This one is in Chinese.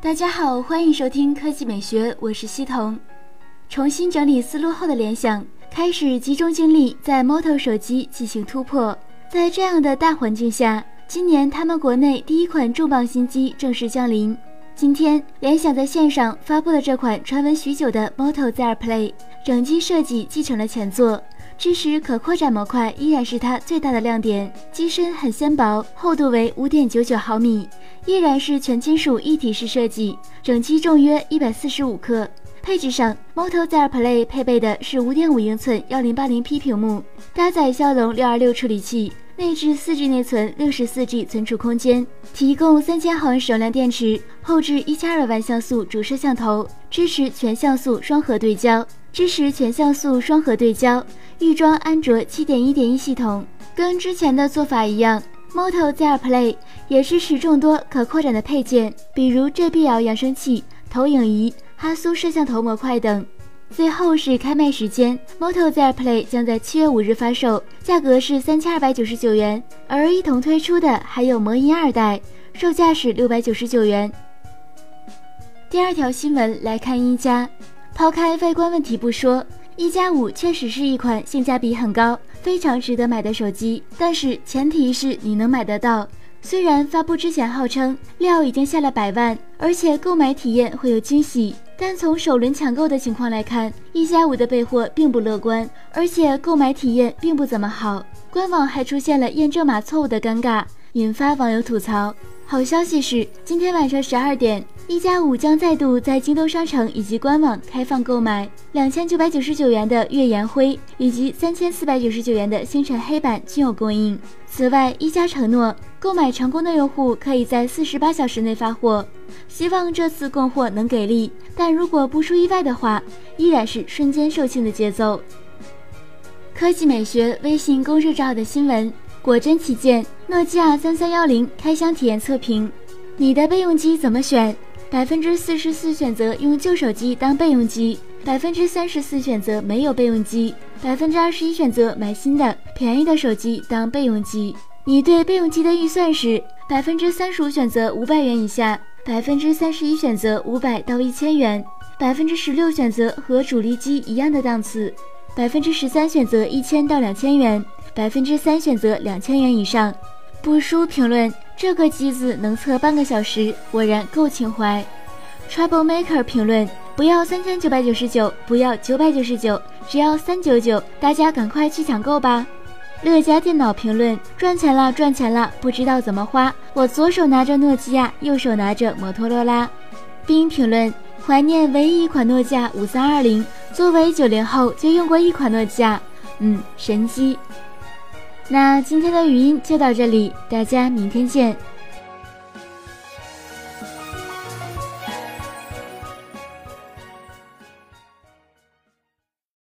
大家好，欢迎收听科技美学，我是西彤。重新整理思路后的联想，开始集中精力在 Moto 手机进行突破。在这样的大环境下，今年他们国内第一款重磅新机正式降临。今天，联想在线上发布了这款传闻许久的 Moto Z Play，整机设计继承了前作。支持可扩展模块依然是它最大的亮点，机身很纤薄，厚度为五点九九毫米，依然是全金属一体式设计，整机重约一百四十五克。配置上，Moto Z Play 配备的是五点五英寸幺零八零 P 屏幕，搭载骁龙六二六处理器，内置四 G 内存，六十四 G 存储空间，提供三千毫安手量电池，后置一千二百万像素主摄像头，支持全像素双核对焦，支持全像素双核对焦。预装安卓七点一点一系统，跟之前的做法一样，Moto Z Play 也支持众多可扩展的配件，比如 JBL 扬声器、投影仪、哈苏摄像头模块等。最后是开卖时间，Moto Z Play 将在七月五日发售，价格是三千二百九十九元，而一同推出的还有魔音二代，售价是六百九十九元。第二条新闻来看一加，抛开外观问题不说。一加五确实是一款性价比很高、非常值得买的手机，但是前提是你能买得到。虽然发布之前号称料已经下了百万，而且购买体验会有惊喜，但从首轮抢购的情况来看，一加五的备货并不乐观，而且购买体验并不怎么好。官网还出现了验证码错误的尴尬，引发网友吐槽。好消息是，今天晚上十二点，一加五将再度在京东商城以及官网开放购买，两千九百九十九元的月岩灰以及三千四百九十九元的星辰黑版均有供应。此外，一加承诺购买成功的用户可以在四十八小时内发货，希望这次供货能给力。但如果不出意外的话，依然是瞬间售罄的节奏。科技美学微信公众号的新闻。果真旗舰诺基亚三三幺零开箱体验测评，你的备用机怎么选？百分之四十四选择用旧手机当备用机，百分之三十四选择没有备用机，百分之二十一选择买新的便宜的手机当备用机。你对备用机的预算是？百分之三十五选择五百元以下，百分之三十一选择五百到一千元，百分之十六选择和主力机一样的档次，百分之十三选择一千到两千元。百分之三选择两千元以上，不输评论这个机子能测半个小时，果然够情怀。Trouble Maker 评论不要三千九百九十九，不要九百九十九，只要三九九，大家赶快去抢购吧。乐家电脑评论赚钱了赚钱了，不知道怎么花，我左手拿着诺基亚，右手拿着摩托罗拉。冰评论怀念唯一一款诺基亚五三二零，作为九零后就用过一款诺基亚，嗯，神机。那今天的语音就到这里，大家明天见。